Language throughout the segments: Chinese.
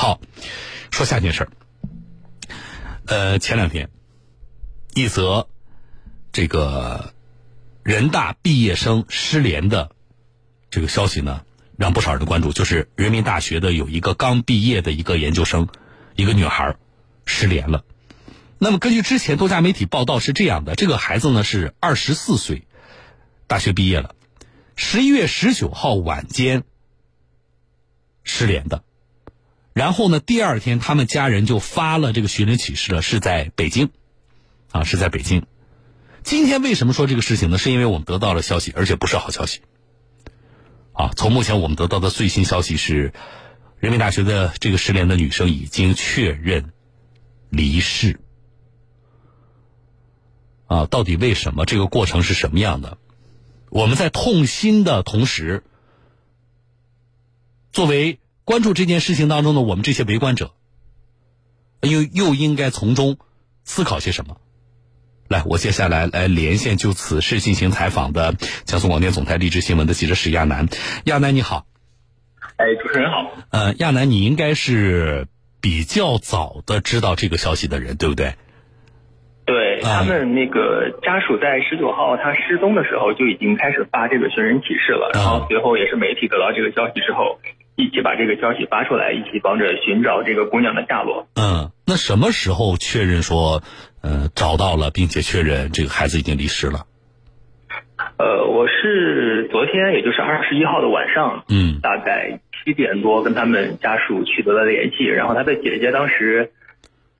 好，说下件事儿。呃，前两天，一则这个人大毕业生失联的这个消息呢，让不少人关注。就是人民大学的有一个刚毕业的一个研究生，一个女孩失联了。那么根据之前多家媒体报道是这样的：这个孩子呢是二十四岁，大学毕业了，十一月十九号晚间失联的。然后呢，第二天他们家人就发了这个寻人启事了，是在北京，啊，是在北京。今天为什么说这个事情呢？是因为我们得到了消息，而且不是好消息。啊，从目前我们得到的最新消息是，人民大学的这个失联的女生已经确认离世。啊，到底为什么？这个过程是什么样的？我们在痛心的同时，作为。关注这件事情当中的我们这些围观者，又又应该从中思考些什么？来，我接下来来连线就此事进行采访的江苏广电总台励志新闻的记者史亚楠。亚楠你好，哎，主持人好。呃，亚楠，你应该是比较早的知道这个消息的人，对不对？对他们那个家属在十九号他失踪的时候就已经开始发这个寻人启事了，然后随后也是媒体得到这个消息之后。一起把这个消息发出来，一起帮着寻找这个姑娘的下落。嗯，那什么时候确认说，呃，找到了，并且确认这个孩子已经离世了？呃，我是昨天，也就是二十一号的晚上，嗯，大概七点多跟他们家属取得了联系，然后他的姐姐当时，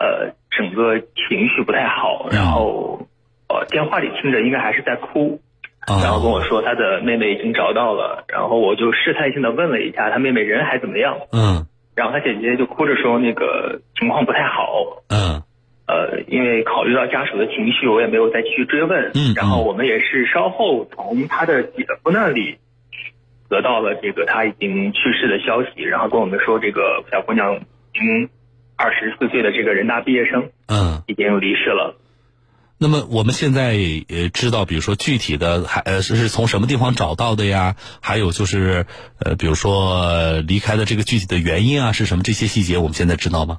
呃，整个情绪不太好，然后，呃，电话里听着应该还是在哭。然后跟我说他的妹妹已经找到了，然后我就试探性的问了一下他妹妹人还怎么样。嗯，然后他姐姐就哭着说那个情况不太好。嗯，呃，因为考虑到家属的情绪，我也没有再继续追问。嗯，然后我们也是稍后从他的姐夫那里得到了这个他已经去世的消息，然后跟我们说这个小姑娘已经二十四岁的这个人大毕业生，嗯，已经离世了。那么我们现在呃知道，比如说具体的还呃是是从什么地方找到的呀？还有就是呃，比如说离开的这个具体的原因啊是什么？这些细节我们现在知道吗？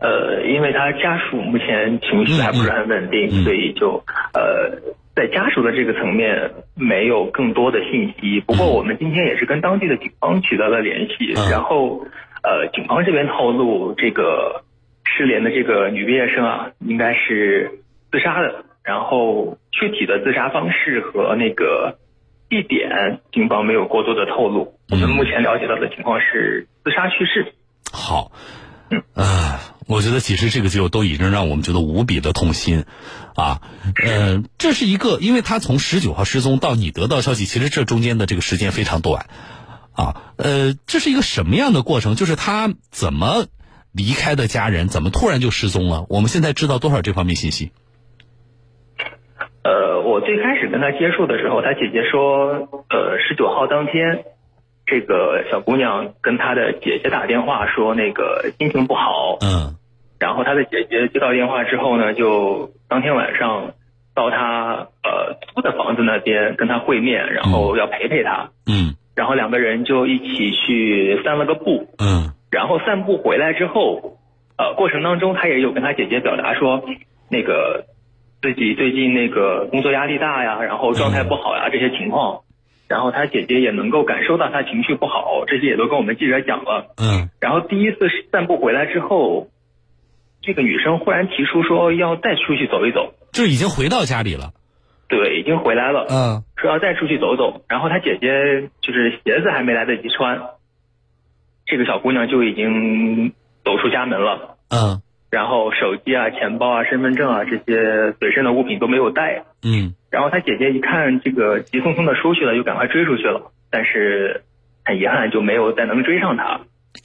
呃，因为他家属目前情绪还不是很稳定，所以就呃在家属的这个层面没有更多的信息。不过我们今天也是跟当地的警方取得了联系，然后呃警方这边透露，这个失联的这个女毕业生啊，应该是。自杀的，然后具体的自杀方式和那个地点，警方没有过多的透露。我们目前了解到的情况是自杀去世。好，嗯啊，我觉得其实这个就都已经让我们觉得无比的痛心啊。呃，这是一个，因为他从十九号失踪到你得到消息，其实这中间的这个时间非常短啊。呃，这是一个什么样的过程？就是他怎么离开的家人，怎么突然就失踪了？我们现在知道多少这方面信息？呃，我最开始跟他接触的时候，他姐姐说，呃，十九号当天，这个小姑娘跟她的姐姐打电话说，那个心情不好。嗯。然后他的姐姐接到电话之后呢，就当天晚上到他呃租的房子那边跟他会面，然后要陪陪他。嗯。然后两个人就一起去散了个步。嗯。然后散步回来之后，呃，过程当中他也有跟他姐姐表达说，那个。自己最近那个工作压力大呀，然后状态不好呀，这些情况，然后他姐姐也能够感受到他情绪不好，这些也都跟我们记者讲了。嗯。然后第一次散步回来之后，这个女生忽然提出说要再出去走一走，就已经回到家里了。对，已经回来了。嗯。说要再出去走走，然后他姐姐就是鞋子还没来得及穿，这个小姑娘就已经走出家门了。嗯。然后手机啊、钱包啊、身份证啊这些随身的物品都没有带。嗯。然后他姐姐一看这个急匆匆的出去了，就赶快追出去了。但是很遗憾就没有再能追上他。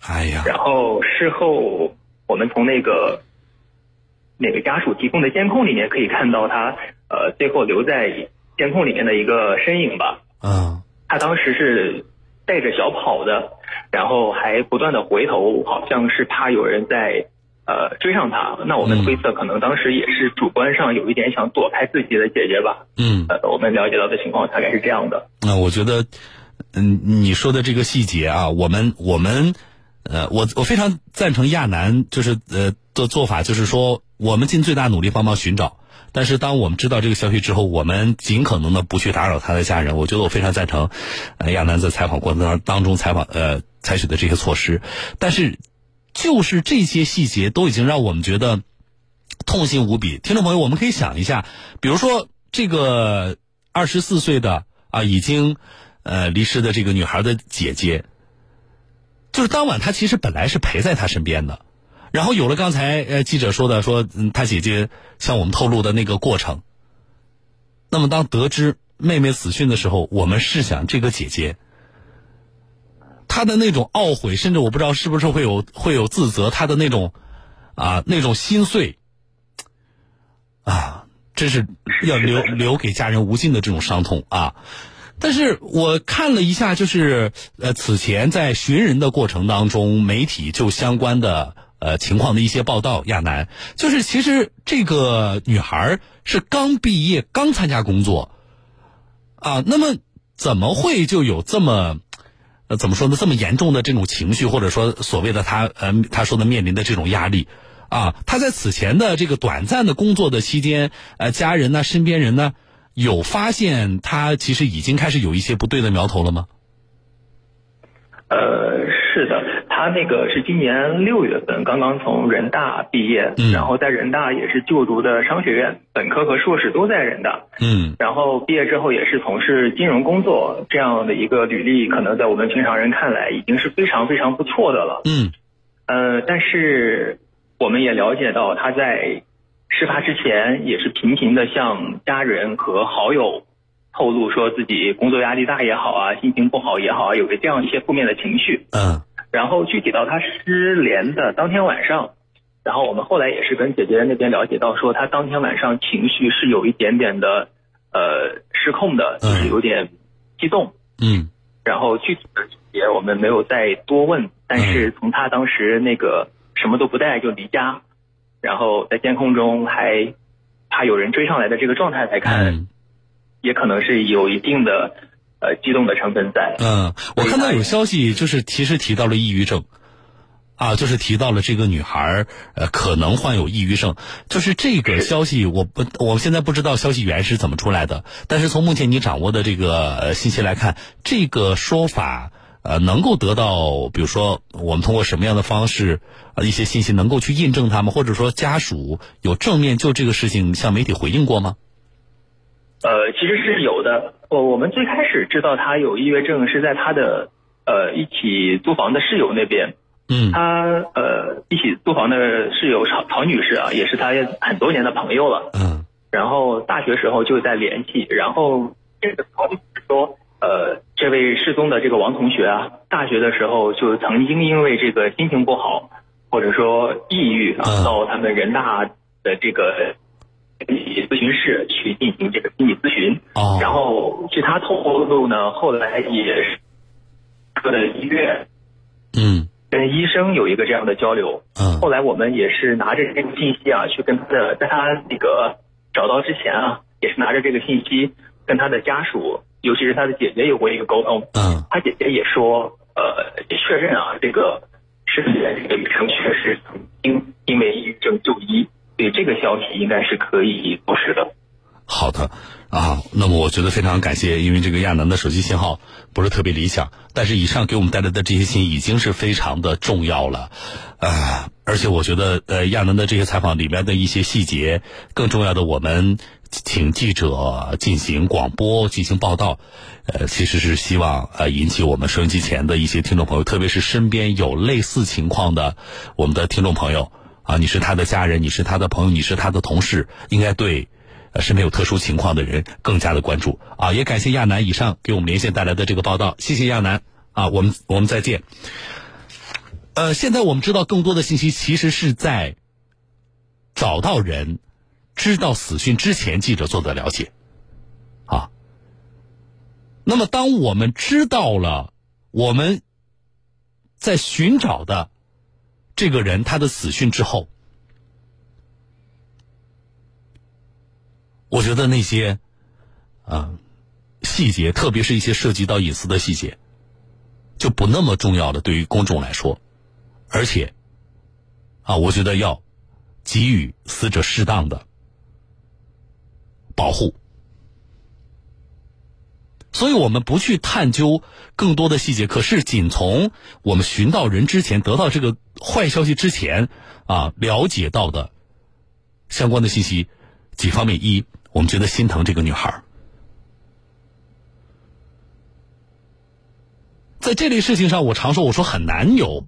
哎呀。然后事后我们从那个哪个家属提供的监控里面可以看到他呃最后留在监控里面的一个身影吧。嗯。他当时是带着小跑的，然后还不断的回头，好像是怕有人在。呃，追上他，那我们推测可能当时也是主观上有一点想躲开自己的姐姐吧。嗯，呃，我们了解到的情况大概是这样的。那我觉得，嗯，你说的这个细节啊，我们我们呃，我我非常赞成亚楠就是呃的做法，就是说我们尽最大努力帮忙寻找。但是当我们知道这个消息之后，我们尽可能的不去打扰他的家人。我觉得我非常赞成，呃，亚楠在采访过程当当中采访呃采取的这些措施。但是，就是这些细节都已经让我们觉得痛心无比。听众朋友，我们可以想一下，比如说这个二十四岁的啊已经呃离世的这个女孩的姐姐，就是当晚她其实本来是陪在她身边的。然后有了刚才呃记者说的说，嗯，他姐姐向我们透露的那个过程。那么当得知妹妹死讯的时候，我们试想这个姐姐，她的那种懊悔，甚至我不知道是不是会有会有自责，他的那种啊那种心碎，啊，真是要留留给家人无尽的这种伤痛啊。但是我看了一下，就是呃此前在寻人的过程当中，媒体就相关的。呃，情况的一些报道，亚楠就是其实这个女孩是刚毕业，刚参加工作，啊，那么怎么会就有这么，呃，怎么说呢？这么严重的这种情绪，或者说所谓的他，呃，他说的面临的这种压力，啊，他在此前的这个短暂的工作的期间，呃，家人呢，身边人呢，有发现他其实已经开始有一些不对的苗头了吗？呃，是的。他那个是今年六月份刚刚从人大毕业，嗯然后在人大也是就读的商学院，本科和硕士都在人大。嗯，然后毕业之后也是从事金融工作，这样的一个履历，可能在我们平常人看来已经是非常非常不错的了。嗯，呃，但是我们也了解到他在事发之前也是频频的向家人和好友透露说自己工作压力大也好啊，心情不好也好啊，有着这样一些负面的情绪。嗯。然后具体到他失联的当天晚上，然后我们后来也是跟姐姐那边了解到，说他当天晚上情绪是有一点点的呃失控的，就是有点激动。嗯。然后具体的细节我们没有再多问，但是从他当时那个什么都不带就离家，然后在监控中还怕有人追上来的这个状态来看，也可能是有一定的。呃，激动的成分在。嗯，我看到有消息，就是其实提到了抑郁症，啊，就是提到了这个女孩呃可能患有抑郁症。就是这个消息，我不，我现在不知道消息源是怎么出来的。但是从目前你掌握的这个信息来看，这个说法呃能够得到，比如说我们通过什么样的方式呃一些信息能够去印证他们，或者说家属有正面就这个事情向媒体回应过吗？呃，其实是有的。我我们最开始知道他有抑郁症是在他的呃一起租房的室友那边。嗯。他呃一起租房的室友曹曹女士啊，也是他很多年的朋友了。嗯。然后大学时候就在联系，然后这个曹女士说，呃，这位失踪的这个王同学啊，大学的时候就曾经因为这个心情不好，或者说抑郁啊，到他们人大的这个。心理咨询室去进行这个心理咨询，然后据他透露呢，后来也是科的医院，嗯，跟医生有一个这样的交流，嗯，后来我们也是拿着这个信息啊，去跟他的，在他那个找到之前啊，也是拿着这个信息跟他的家属，尤其是他的姐姐有过一个沟通，嗯，他姐姐也说，呃，也确认啊，这个失联这个女生确实曾经因为抑郁症就医。对这个消息应该是可以核实的。好的，啊，那么我觉得非常感谢，因为这个亚楠的手机信号不是特别理想，但是以上给我们带来的这些信息已经是非常的重要了，啊，而且我觉得呃亚楠的这些采访里面的一些细节，更重要的，我们请记者进行广播进行报道，呃，其实是希望呃引起我们收音机前的一些听众朋友，特别是身边有类似情况的我们的听众朋友。啊，你是他的家人，你是他的朋友，你是他的同事，应该对，身边有特殊情况的人更加的关注啊！也感谢亚楠以上给我们连线带来的这个报道，谢谢亚楠啊！我们我们再见。呃，现在我们知道更多的信息，其实是在找到人、知道死讯之前，记者做的了解啊。那么，当我们知道了我们在寻找的。这个人他的死讯之后，我觉得那些啊细节，特别是一些涉及到隐私的细节，就不那么重要了。对于公众来说，而且，啊，我觉得要给予死者适当的保护。所以我们不去探究更多的细节，可是仅从我们寻到人之前，得到这个坏消息之前，啊，了解到的相关的信息几方面：一，我们觉得心疼这个女孩在这类事情上，我常说，我说很难有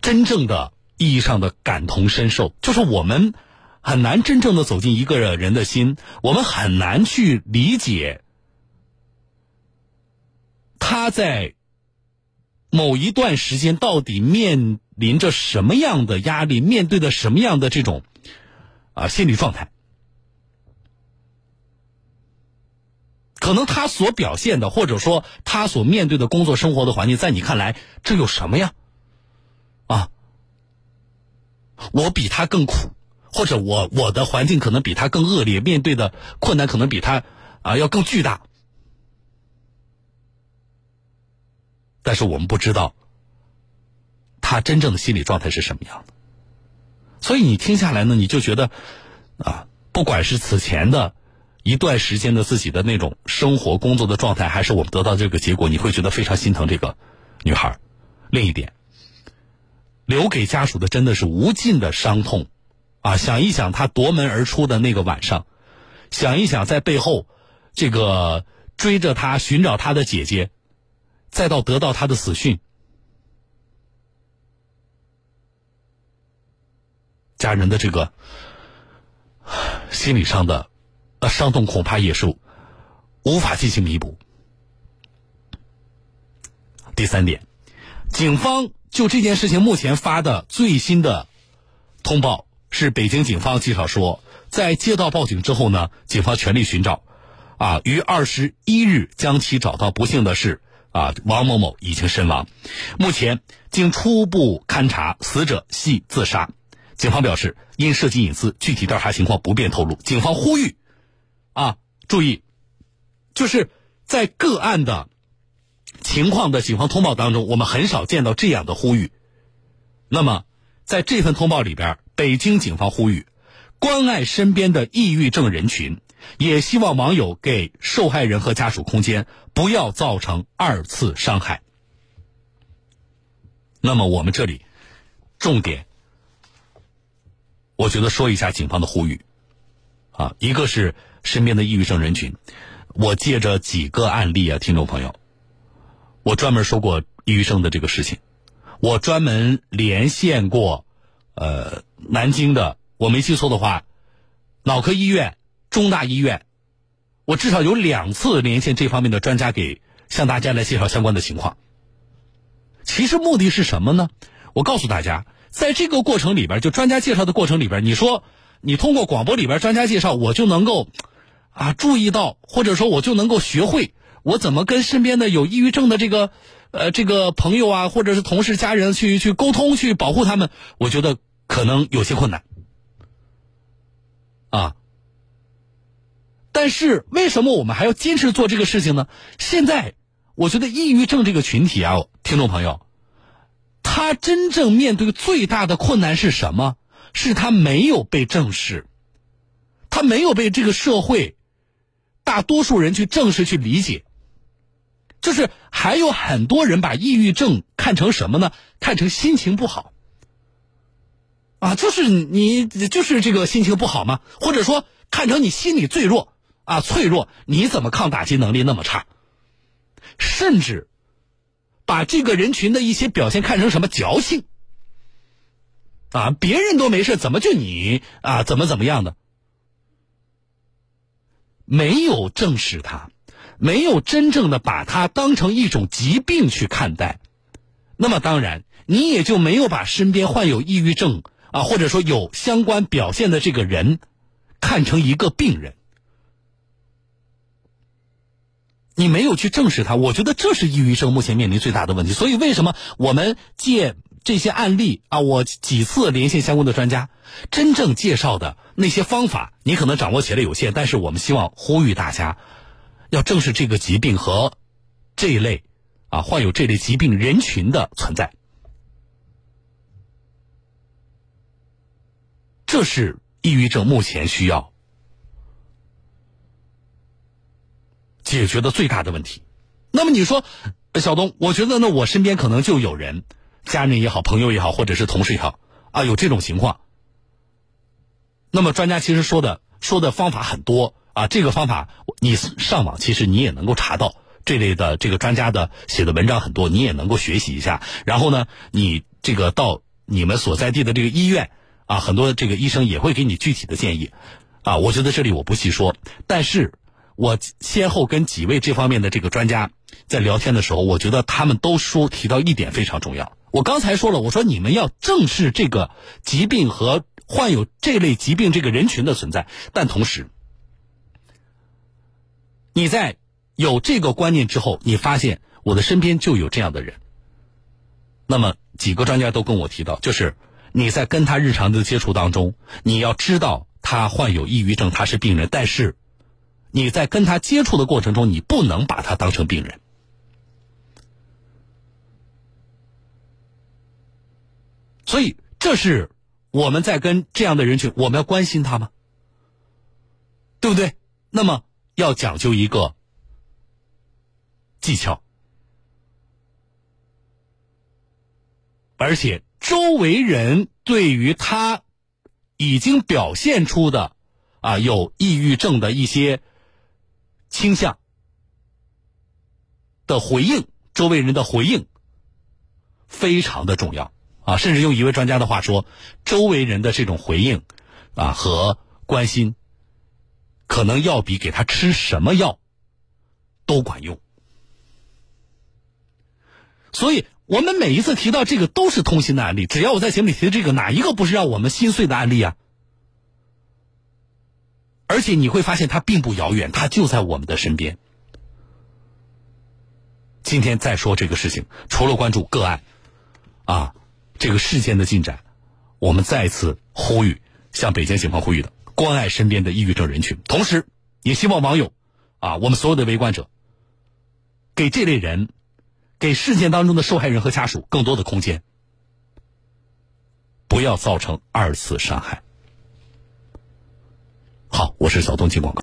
真正的意义上的感同身受，就是我们很难真正的走进一个人的心，我们很难去理解。他在某一段时间到底面临着什么样的压力，面对的什么样的这种啊心理状态？可能他所表现的，或者说他所面对的工作生活的环境，在你看来，这有什么呀？啊，我比他更苦，或者我我的环境可能比他更恶劣，面对的困难可能比他啊要更巨大。但是我们不知道他真正的心理状态是什么样的，所以你听下来呢，你就觉得啊，不管是此前的一段时间的自己的那种生活工作的状态，还是我们得到这个结果，你会觉得非常心疼这个女孩。另一点，留给家属的真的是无尽的伤痛啊！想一想他夺门而出的那个晚上，想一想在背后这个追着他寻找他的姐姐。再到得到他的死讯，家人的这个心理上的伤痛，恐怕也是无法进行弥补。第三点，警方就这件事情目前发的最新的通报是：北京警方介绍说，在接到报警之后呢，警方全力寻找，啊，于二十一日将其找到。不幸的是。啊，王某某已经身亡。目前经初步勘查，死者系自杀。警方表示，因涉及隐私，具体调查情况不便透露。警方呼吁，啊，注意，就是在个案的情况的警方通报当中，我们很少见到这样的呼吁。那么，在这份通报里边，北京警方呼吁关爱身边的抑郁症人群。也希望网友给受害人和家属空间，不要造成二次伤害。那么我们这里重点，我觉得说一下警方的呼吁啊，一个是身边的抑郁症人群，我借着几个案例啊，听众朋友，我专门说过抑郁症的这个事情，我专门连线过呃南京的，我没记错的话，脑科医院。中大医院，我至少有两次连线这方面的专家，给向大家来介绍相关的情况。其实目的是什么呢？我告诉大家，在这个过程里边，就专家介绍的过程里边，你说你通过广播里边专家介绍，我就能够啊注意到，或者说我就能够学会我怎么跟身边的有抑郁症的这个呃这个朋友啊，或者是同事、家人去去沟通，去保护他们，我觉得可能有些困难啊。但是为什么我们还要坚持做这个事情呢？现在我觉得抑郁症这个群体啊，听众朋友，他真正面对最大的困难是什么？是他没有被正视，他没有被这个社会大多数人去正视、去理解。就是还有很多人把抑郁症看成什么呢？看成心情不好啊，就是你就是这个心情不好吗？或者说看成你心理最弱？啊，脆弱！你怎么抗打击能力那么差？甚至把这个人群的一些表现看成什么矫情？啊，别人都没事，怎么就你啊？怎么怎么样的？没有正视他，没有真正的把他当成一种疾病去看待，那么当然你也就没有把身边患有抑郁症啊，或者说有相关表现的这个人看成一个病人。你没有去正视它我觉得这是抑郁症目前面临最大的问题。所以为什么我们借这些案例啊我几次连线相关的专家真正介绍的那些方法你可能掌握起来有限但是我们希望呼吁大家要正视这个疾病和这一类啊患有这类疾病人群的存在。这是抑郁症目前需要解决的最大的问题。那么你说，小东，我觉得呢，我身边可能就有人，家人也好，朋友也好，或者是同事也好，啊，有这种情况。那么专家其实说的说的方法很多啊，这个方法你上网其实你也能够查到这类的这个专家的写的文章很多，你也能够学习一下。然后呢，你这个到你们所在地的这个医院啊，很多这个医生也会给你具体的建议啊。我觉得这里我不细说，但是我先后跟几位这方面的这个专家在聊天的时候，我觉得他们都说提到一点非常重要。我刚才说了，我说你们要正视这个疾病和。患有这类疾病这个人群的存在，但同时，你在有这个观念之后，你发现我的身边就有这样的人。那么几个专家都跟我提到，就是你在跟他日常的接触当中，你要知道他患有抑郁症，他是病人，但是你在跟他接触的过程中，你不能把他当成病人。所以这是。我们在跟这样的人群，我们要关心他吗？对不对？那么要讲究一个技巧，而且周围人对于他已经表现出的啊有抑郁症的一些倾向的回应，周围人的回应非常的重要。啊，甚至用一位专家的话说，周围人的这种回应，啊和关心，可能要比给他吃什么药都管用。所以，我们每一次提到这个都是痛心的案例。只要我在节目里提的这个，哪一个不是让我们心碎的案例啊？而且你会发现，它并不遥远，它就在我们的身边。今天再说这个事情，除了关注个案，啊。这个事件的进展，我们再次呼吁，向北京警方呼吁的，关爱身边的抑郁症人群。同时，也希望网友，啊，我们所有的围观者，给这类人，给事件当中的受害人和家属更多的空间，不要造成二次伤害。好，我是小东，进广告。